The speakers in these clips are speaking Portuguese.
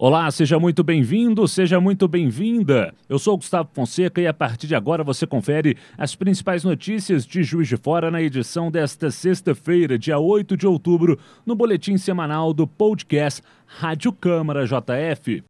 Olá, seja muito bem-vindo, seja muito bem-vinda. Eu sou Gustavo Fonseca e a partir de agora você confere as principais notícias de Juiz de Fora na edição desta sexta-feira, dia 8 de outubro, no boletim semanal do podcast Rádio Câmara JF.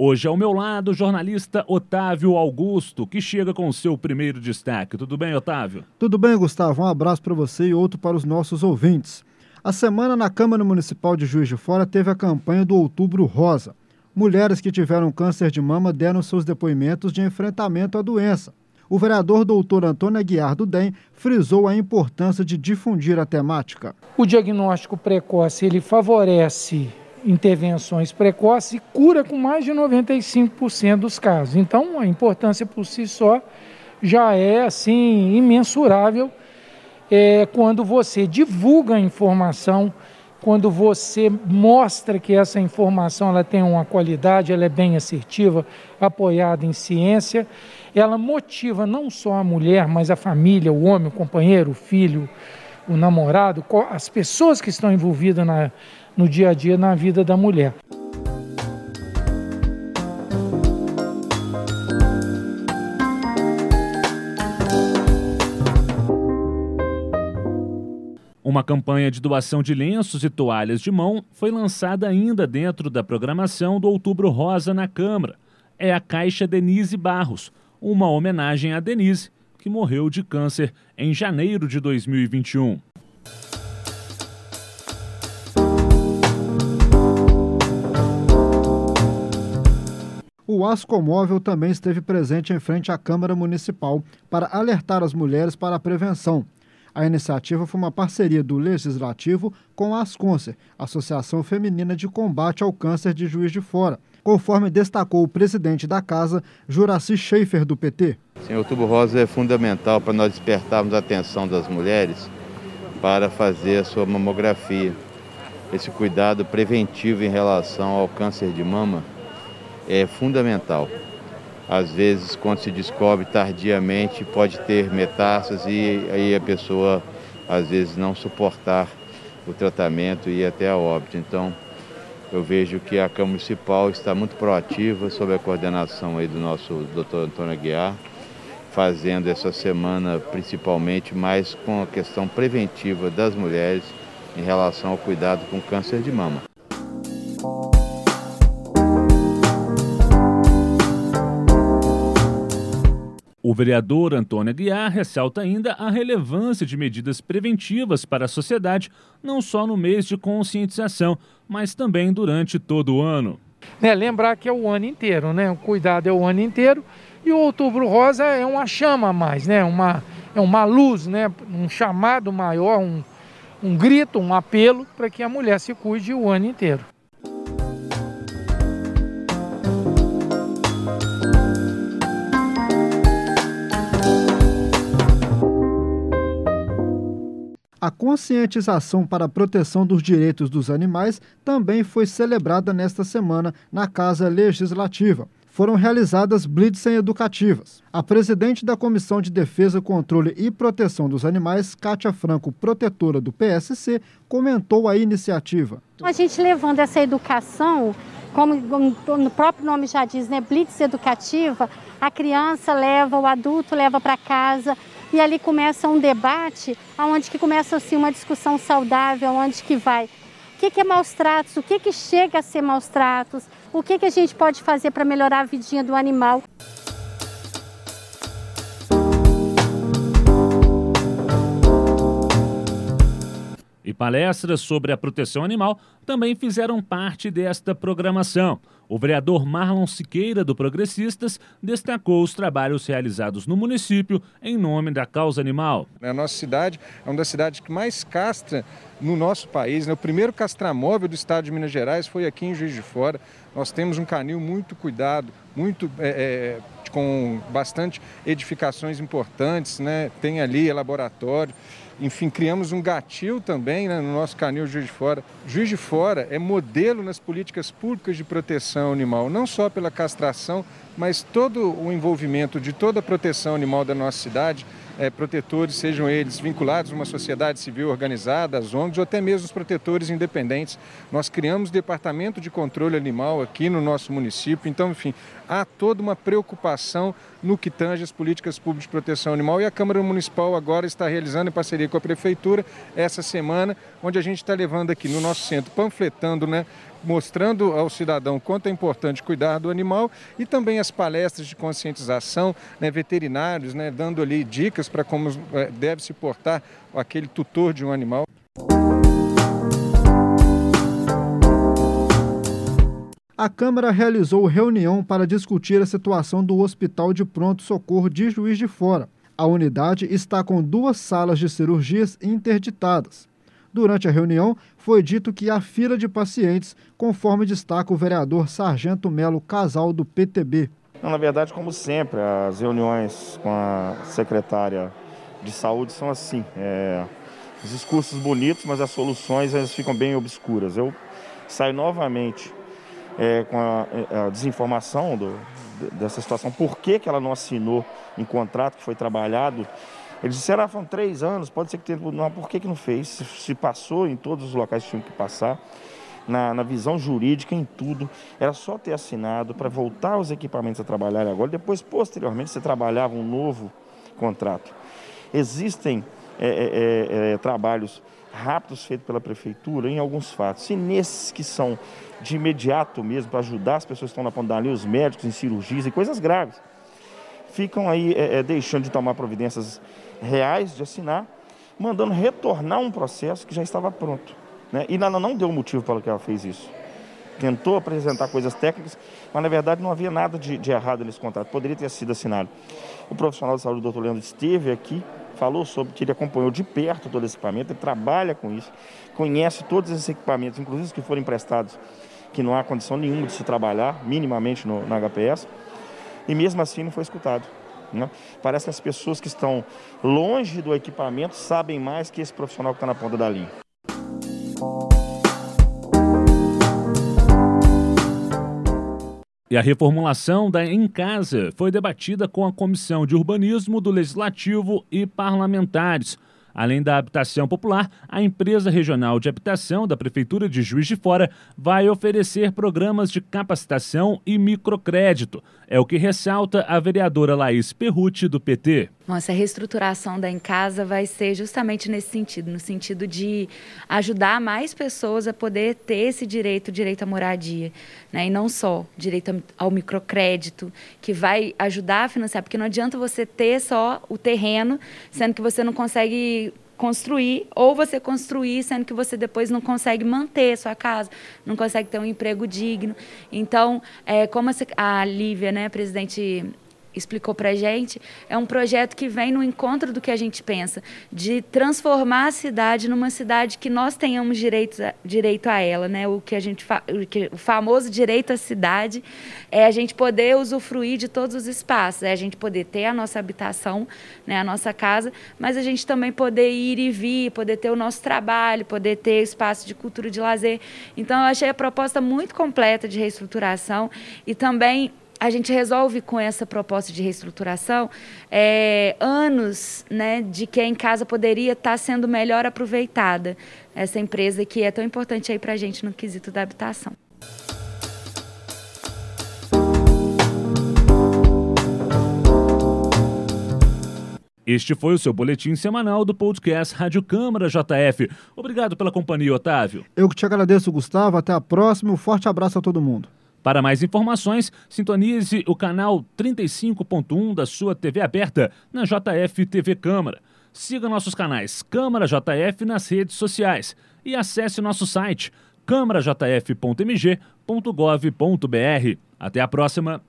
Hoje ao meu lado, o jornalista Otávio Augusto, que chega com o seu primeiro destaque. Tudo bem, Otávio? Tudo bem, Gustavo. Um abraço para você e outro para os nossos ouvintes. A semana na Câmara Municipal de Juiz de Fora teve a campanha do Outubro Rosa. Mulheres que tiveram câncer de mama deram seus depoimentos de enfrentamento à doença. O vereador doutor Antônio Aguiar do DEM frisou a importância de difundir a temática. O diagnóstico precoce ele favorece intervenções precoces e cura com mais de 95% dos casos. Então, a importância por si só já é assim imensurável é, quando você divulga a informação, quando você mostra que essa informação ela tem uma qualidade, ela é bem assertiva, apoiada em ciência, ela motiva não só a mulher, mas a família, o homem, o companheiro, o filho, o namorado, as pessoas que estão envolvidas na, no dia a dia na vida da mulher. Uma campanha de doação de lenços e toalhas de mão foi lançada ainda dentro da programação do Outubro Rosa na Câmara. É a Caixa Denise Barros, uma homenagem a Denise, que morreu de câncer em janeiro de 2021. O Ascomóvel também esteve presente em frente à Câmara Municipal para alertar as mulheres para a prevenção. A iniciativa foi uma parceria do Legislativo com a Asconcer, Associação Feminina de Combate ao Câncer de Juiz de Fora, conforme destacou o presidente da casa, Juraci Schaefer, do PT. Sim, o Outubro Rosa é fundamental para nós despertarmos a atenção das mulheres para fazer a sua mamografia. Esse cuidado preventivo em relação ao câncer de mama é fundamental. Às vezes, quando se descobre tardiamente, pode ter metástase e aí a pessoa, às vezes, não suportar o tratamento e ir até a óbito. Então, eu vejo que a Câmara Municipal está muito proativa sob a coordenação aí do nosso doutor Antônio Aguiar, fazendo essa semana principalmente mais com a questão preventiva das mulheres em relação ao cuidado com câncer de mama. O vereador Antônio Aguiar ressalta ainda a relevância de medidas preventivas para a sociedade, não só no mês de conscientização, mas também durante todo o ano. É, lembrar que é o ano inteiro, né? O cuidado é o ano inteiro e o Outubro Rosa é uma chama a mais, né? Uma, é uma luz, né? Um chamado maior, um, um grito, um apelo para que a mulher se cuide o ano inteiro. A conscientização para a proteção dos direitos dos animais também foi celebrada nesta semana na Casa Legislativa. Foram realizadas blitzen educativas. A presidente da Comissão de Defesa, Controle e Proteção dos Animais, Kátia Franco, protetora do PSC, comentou a iniciativa. A gente levando essa educação, como o próprio nome já diz, né, blitz educativa, a criança leva, o adulto leva para casa, e ali começa um debate, onde que começa assim uma discussão saudável, onde que vai. O que, que é maus tratos? O que, que chega a ser maus tratos? O que, que a gente pode fazer para melhorar a vidinha do animal? E palestras sobre a proteção animal também fizeram parte desta programação. O vereador Marlon Siqueira, do Progressistas, destacou os trabalhos realizados no município em nome da causa animal. A nossa cidade é uma das cidades que mais castra no nosso país. Né? O primeiro castramóvel do estado de Minas Gerais foi aqui em Juiz de Fora. Nós temos um canil muito cuidado, muito é, é, com bastante edificações importantes, né? tem ali laboratório. Enfim, criamos um gatil também né, no nosso canil Juiz de Fora. Juiz de Fora é modelo nas políticas públicas de proteção animal, não só pela castração, mas todo o envolvimento de toda a proteção animal da nossa cidade é, protetores, sejam eles vinculados a uma sociedade civil organizada, as ONGs ou até mesmo os protetores independentes. Nós criamos departamento de controle animal aqui no nosso município, então, enfim, há toda uma preocupação no que tange as políticas públicas de proteção animal e a Câmara Municipal agora está realizando em parceria com a Prefeitura essa semana, onde a gente está levando aqui no nosso centro, panfletando, né, mostrando ao cidadão quanto é importante cuidar do animal e também as palestras de conscientização, né, veterinários, né, dando ali dicas para como é, deve se portar aquele tutor de um animal. A Câmara realizou reunião para discutir a situação do Hospital de Pronto Socorro de Juiz de Fora. A unidade está com duas salas de cirurgias interditadas. Durante a reunião, foi dito que há fila de pacientes, conforme destaca o vereador Sargento Melo Casal, do PTB. Na verdade, como sempre, as reuniões com a secretária de saúde são assim. É, os discursos bonitos, mas as soluções elas ficam bem obscuras. Eu saio novamente é, com a, é, a desinformação do, dessa situação, por que, que ela não assinou em contrato que foi trabalhado eles disseram, ah, foram três anos, pode ser que tenha. Não, por que, que não fez? Se, passou em todos os locais que tinham que passar, na, na visão jurídica, em tudo. Era só ter assinado para voltar os equipamentos a trabalhar agora. Depois, posteriormente, você trabalhava um novo contrato. Existem é, é, é, é, trabalhos rápidos feitos pela prefeitura em alguns fatos. E nesses que são de imediato mesmo, para ajudar as pessoas que estão na ponta os médicos em cirurgias e coisas graves, ficam aí é, é deixando de tomar providências reais de assinar, mandando retornar um processo que já estava pronto. Né? E ela não deu motivo para que ela fez isso. Tentou apresentar coisas técnicas, mas na verdade não havia nada de, de errado nesse contrato, poderia ter sido assinado. O profissional de saúde, o doutor Leandro, esteve aqui, falou sobre que ele acompanhou de perto todo esse equipamento, ele trabalha com isso, conhece todos esses equipamentos, inclusive os que foram emprestados, que não há condição nenhuma de se trabalhar minimamente no, na HPS, e mesmo assim não foi escutado. Né? Parece que as pessoas que estão longe do equipamento sabem mais que esse profissional que está na ponta da linha. E a reformulação da Em Casa foi debatida com a Comissão de Urbanismo do Legislativo e parlamentares. Além da habitação popular, a empresa regional de habitação da Prefeitura de Juiz de Fora vai oferecer programas de capacitação e microcrédito. É o que ressalta a vereadora Laís Perruti, do PT. Nossa, a reestruturação da Em Casa vai ser justamente nesse sentido, no sentido de ajudar mais pessoas a poder ter esse direito, direito à moradia, né? E não só direito ao microcrédito, que vai ajudar a financiar, porque não adianta você ter só o terreno, sendo que você não consegue construir, ou você construir, sendo que você depois não consegue manter sua casa, não consegue ter um emprego digno. Então, é, como a Lívia, né, presidente explicou para a gente, é um projeto que vem no encontro do que a gente pensa, de transformar a cidade numa cidade que nós tenhamos direito a, direito a ela, né? O que a gente fa, o, que, o famoso direito à cidade é a gente poder usufruir de todos os espaços, é a gente poder ter a nossa habitação, né, a nossa casa, mas a gente também poder ir e vir, poder ter o nosso trabalho, poder ter espaço de cultura de lazer. Então eu achei a proposta muito completa de reestruturação e também a gente resolve com essa proposta de reestruturação é, anos né, de que em casa poderia estar sendo melhor aproveitada essa empresa que é tão importante aí para a gente no quesito da habitação. Este foi o seu boletim semanal do podcast Rádio Câmara JF. Obrigado pela companhia, Otávio. Eu que te agradeço, Gustavo. Até a próxima. Um forte abraço a todo mundo. Para mais informações, sintonize o canal 35.1 da sua TV aberta na JF TV Câmara. Siga nossos canais Câmara JF nas redes sociais e acesse nosso site câmarajf.mg.gov.br. Até a próxima!